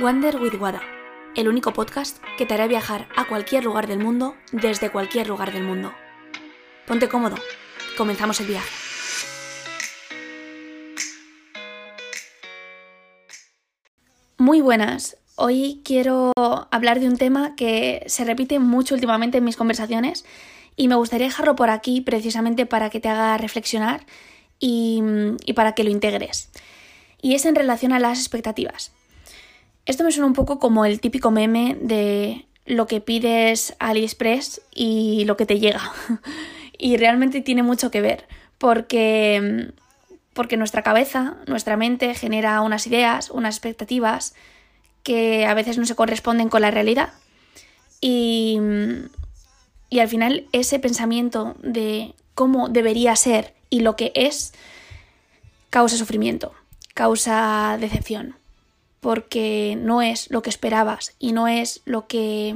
Wander with Wada, el único podcast que te hará viajar a cualquier lugar del mundo desde cualquier lugar del mundo. Ponte cómodo, comenzamos el viaje. Muy buenas, hoy quiero hablar de un tema que se repite mucho últimamente en mis conversaciones y me gustaría dejarlo por aquí precisamente para que te haga reflexionar y, y para que lo integres. Y es en relación a las expectativas. Esto me suena un poco como el típico meme de lo que pides AliExpress y lo que te llega. y realmente tiene mucho que ver, porque, porque nuestra cabeza, nuestra mente genera unas ideas, unas expectativas que a veces no se corresponden con la realidad. Y, y al final ese pensamiento de cómo debería ser y lo que es causa sufrimiento, causa decepción porque no es lo que esperabas y no es lo que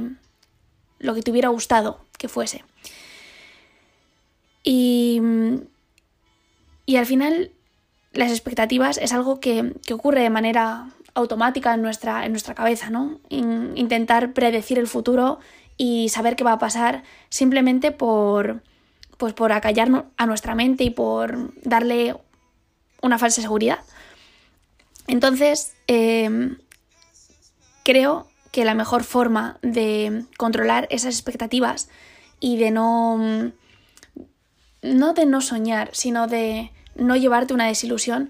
lo que te hubiera gustado que fuese. Y, y al final las expectativas es algo que, que, ocurre de manera automática en nuestra, en nuestra cabeza, ¿no? intentar predecir el futuro y saber qué va a pasar simplemente por, pues por acallar a nuestra mente y por darle una falsa seguridad. Entonces, em, creo que la mejor forma de controlar esas expectativas y de no. no de no soñar, sino de no llevarte una desilusión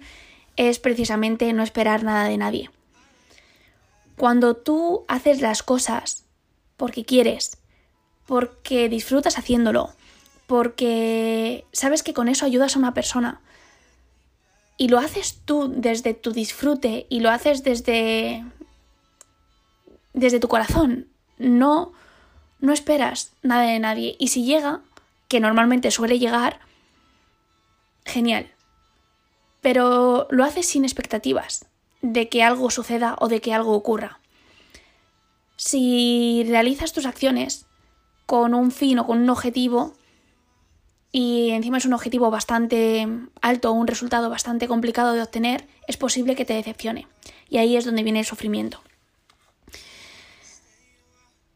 es precisamente no esperar nada de nadie. Cuando tú haces las cosas porque quieres, porque disfrutas haciéndolo, porque sabes que con eso ayudas a una persona, y lo haces tú desde tu disfrute y lo haces desde desde tu corazón. No no esperas nada de nadie y si llega, que normalmente suele llegar, genial. Pero lo haces sin expectativas de que algo suceda o de que algo ocurra. Si realizas tus acciones con un fin o con un objetivo, y encima es un objetivo bastante alto, un resultado bastante complicado de obtener, es posible que te decepcione. Y ahí es donde viene el sufrimiento.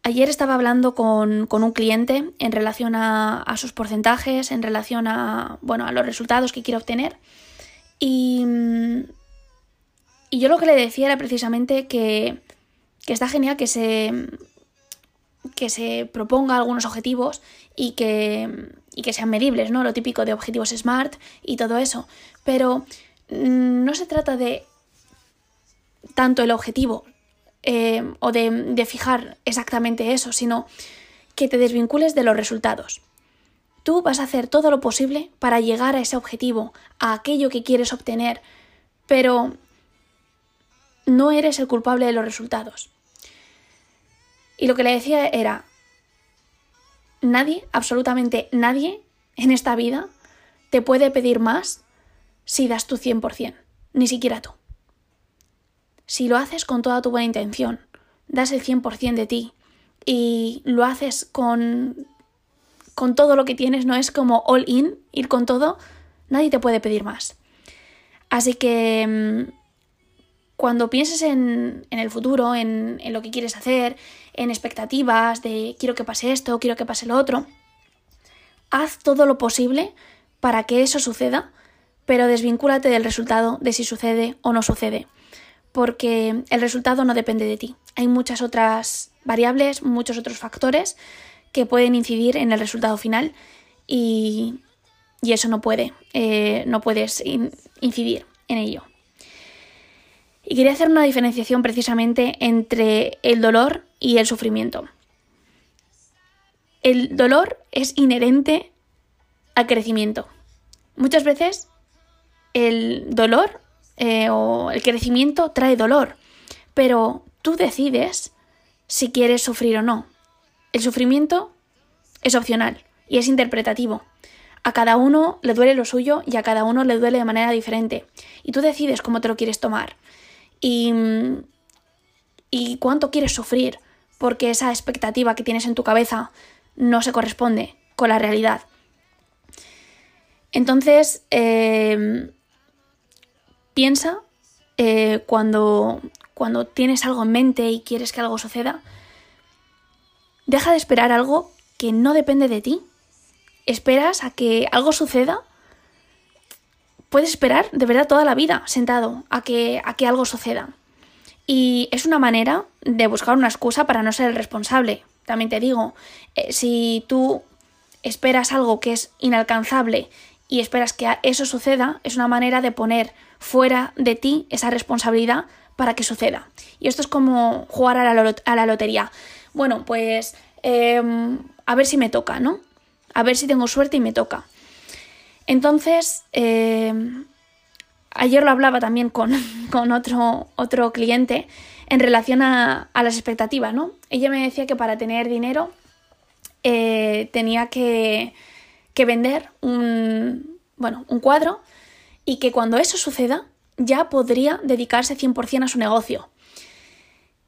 Ayer estaba hablando con, un cliente en relación a, sus porcentajes, en relación a, bueno, a los resultados que quiere obtener. Y, y yo lo que le decía era precisamente que, que está genial que se, que se proponga algunos objetivos y que, y que sean medibles, ¿no? Lo típico de objetivos SMART y todo eso. Pero mm, no se trata de tanto el objetivo eh, o de, de fijar exactamente eso, sino que te desvincules de los resultados. Tú vas a hacer todo lo posible para llegar a ese objetivo, a aquello que quieres obtener, pero no eres el culpable de los resultados. Y lo que le decía era, nadie, absolutamente nadie en esta vida te puede pedir más si das tu 100%, ni siquiera tú. Si lo haces con toda tu buena intención, das el 100% de ti y lo haces con con todo lo que tienes, no es como all in, ir con todo, nadie te puede pedir más. Así que mm, cuando pienses en, el futuro, en, lo que quieres hacer, en expectativas de quiero que pase esto, quiero que pase lo otro, haz todo lo posible para que eso suceda, pero desvincúlate del resultado de si sucede o no sucede, porque el resultado no depende de ti. Hay muchas otras variables, muchos otros factores que pueden incidir en el resultado final y, eso no puede, eh, no puedes incidir en ello. Y quería hacer una diferenciación precisamente entre el dolor y el sufrimiento. El dolor es inherente al crecimiento. Muchas veces el dolor eh, o el crecimiento trae dolor, pero tú decides si quieres sufrir o no. El sufrimiento es opcional y es interpretativo. A cada uno le duele lo suyo y a cada uno le duele de manera diferente. Y tú decides cómo te lo quieres tomar y, y cuánto quieres sufrir porque esa expectativa que tienes en tu cabeza no se corresponde con la realidad. Entonces, em, piensa eh, cuando, cuando tienes algo en mente y quieres que algo suceda, deja de esperar algo que no depende de ti. Esperas a que algo suceda. Puedes esperar de verdad toda la vida sentado a que, a que algo suceda. Y es una manera de buscar una excusa para no ser el responsable. También te digo, eh, si tú esperas algo que es inalcanzable y esperas que eso suceda, es una manera de poner fuera de ti esa responsabilidad para que suceda. Y esto es como jugar a la, lotería. Bueno, pues em, a ver si me toca, ¿no? A ver si tengo suerte y me toca. Entonces, em, ayer lo hablaba también con, otro, otro, cliente en relación a, las expectativas, ¿no? Ella me decía que para tener dinero eh, tenía que, que, vender un, bueno, un cuadro y que cuando eso suceda ya podría dedicarse 100% a su negocio.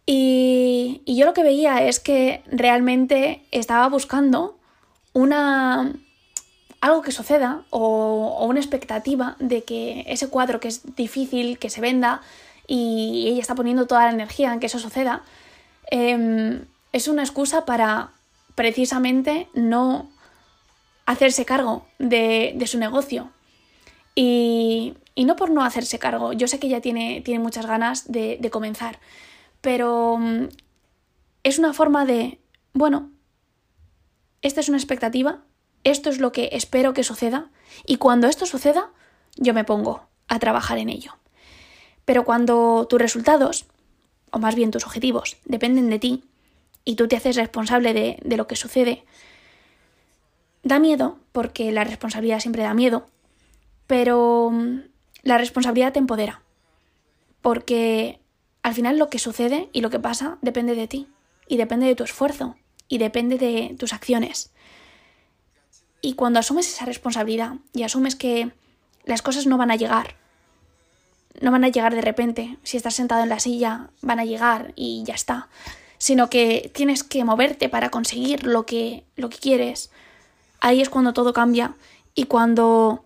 Y, y yo lo que veía es que realmente estaba buscando una, algo que suceda o, una expectativa de que ese cuadro que es difícil que se venda y ella está poniendo toda la energía en que eso suceda, em, es una excusa para precisamente no hacerse cargo de, su negocio. Y, no por no hacerse cargo, yo sé que ella tiene, tiene muchas ganas de, de comenzar, pero mm, es una forma de, bueno, esta es una expectativa, esto es lo que espero que suceda y cuando esto suceda yo me pongo a trabajar en ello. Pero cuando tus resultados, o más bien tus objetivos, dependen de ti y tú te haces responsable de, lo que sucede, da miedo, porque la responsabilidad siempre da miedo, pero mm, la responsabilidad te empodera, porque al final lo que sucede y lo que pasa depende de ti, y depende de tu esfuerzo, y depende de tus acciones. Y cuando asumes esa responsabilidad y asumes que las cosas no van a llegar, no van a llegar de repente, si estás sentado en la silla, van a llegar y ya está, sino que tienes que moverte para conseguir lo que, lo que quieres, ahí es cuando todo cambia y cuando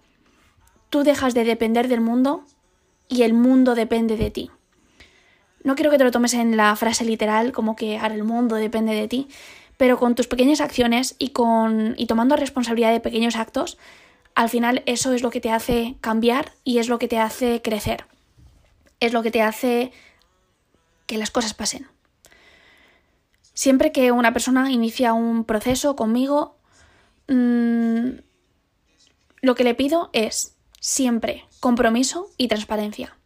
tú dejas de depender del mundo y el mundo depende de ti. No quiero que te lo tomes en la frase literal, como que ahora el mundo depende de ti, pero con tus pequeñas acciones y, con, y tomando responsabilidad de pequeños actos, al final eso es lo que te hace cambiar y es lo que te hace crecer. Es lo que te hace que las cosas pasen. Siempre que una persona inicia un proceso conmigo, mmm, lo que le pido es siempre compromiso y transparencia.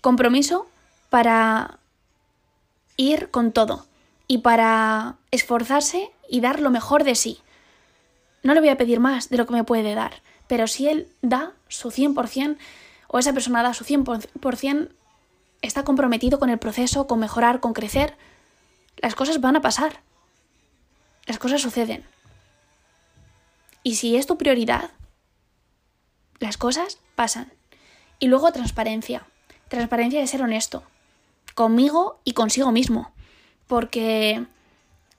Compromiso para ir con todo, y para esforzarse y dar lo mejor de sí. No le voy a pedir más de lo que me puede dar, pero si él da su 100% o esa persona da su 100%, está comprometido con el proceso, con mejorar, con crecer, las cosas van a pasar. Las cosas suceden. Y si es tu prioridad, las cosas pasan. Y luego transparencia. Transparencia de ser honesto. Conmigo y consigo mismo porque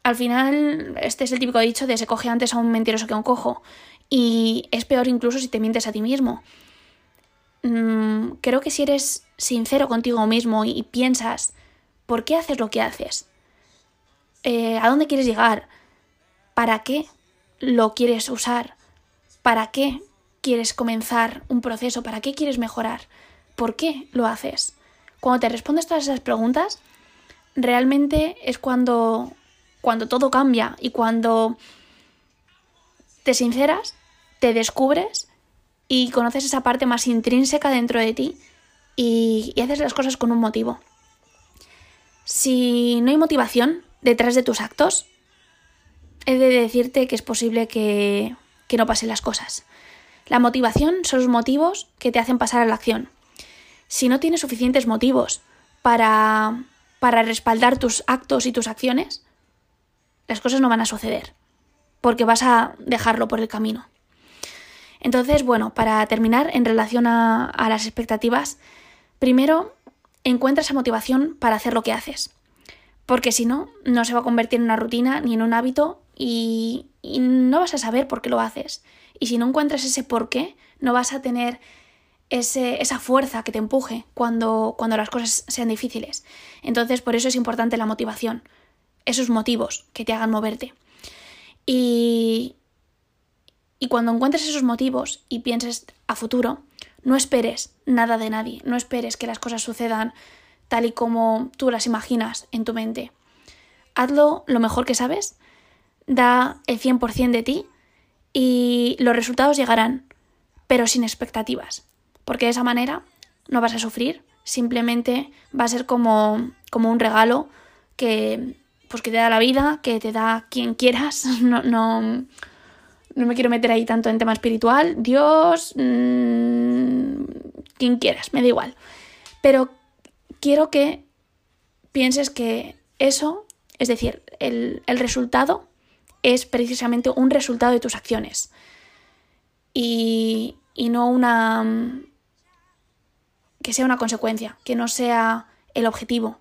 al final este es el típico dicho de se coge antes a un mentiroso que a un cojo y es peor incluso si te mientes a ti mismo. Mm, creo que si eres sincero contigo mismo y, piensas por qué haces lo que haces, eh, a dónde quieres llegar, para qué lo quieres usar, para qué quieres comenzar un proceso, para qué quieres mejorar, por qué lo haces. Cuando te respondes todas esas preguntas, realmente es cuando, cuando todo cambia y cuando te sinceras, te descubres y conoces esa parte más intrínseca dentro de ti y, haces las cosas con un motivo. Si no hay motivación detrás de tus actos, he de decirte que es posible que, que no pasen las cosas. La motivación son los motivos que te hacen pasar a la acción. Si no tienes suficientes motivos para para respaldar tus actos y tus acciones, las cosas no van a suceder, porque vas a dejarlo por el camino. Entonces, bueno, para terminar, en relación a, las expectativas, primero encuentra esa motivación para hacer lo que haces, porque si no, no se va a convertir en una rutina ni en un hábito y, y no vas a saber por qué lo haces. Y si no encuentras ese por qué, no vas a tener esa fuerza que te empuje cuando, cuando las cosas sean difíciles. Entonces, por eso es importante la motivación, esos motivos que te hagan moverte. Y, y cuando encuentres esos motivos y pienses a futuro, no esperes nada de nadie, no esperes que las cosas sucedan tal y como tú las imaginas en tu mente. Hazlo lo mejor que sabes, da el 100% de ti y los resultados llegarán, pero sin expectativas, porque de esa manera no vas a sufrir, simplemente va a ser como, como un regalo que, pues que te da la vida, que te da quien quieras, no, no, no me quiero meter ahí tanto en tema espiritual, Dios, mmm, quien quieras, me da igual. Pero quiero que pienses que eso, es decir, el, el resultado es precisamente un resultado de tus acciones. Y, y no una... que sea una consecuencia, que no sea el objetivo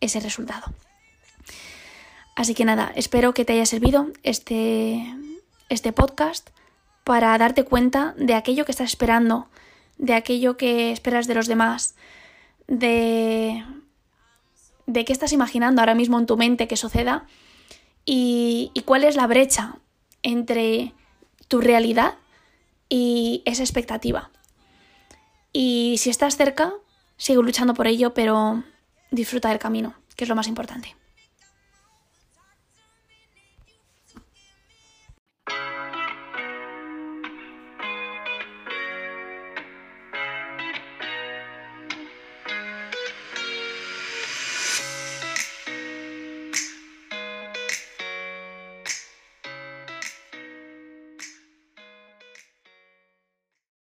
ese resultado. Así que nada, espero que te haya servido este, este podcast para darte cuenta de aquello que estás esperando, de aquello que esperas de los demás, de, de qué estás imaginando ahora mismo en tu mente que suceda y, y cuál es la brecha entre tu realidad y esa expectativa. Y si estás cerca, sigue luchando por ello, pero disfruta del camino, que es lo más importante.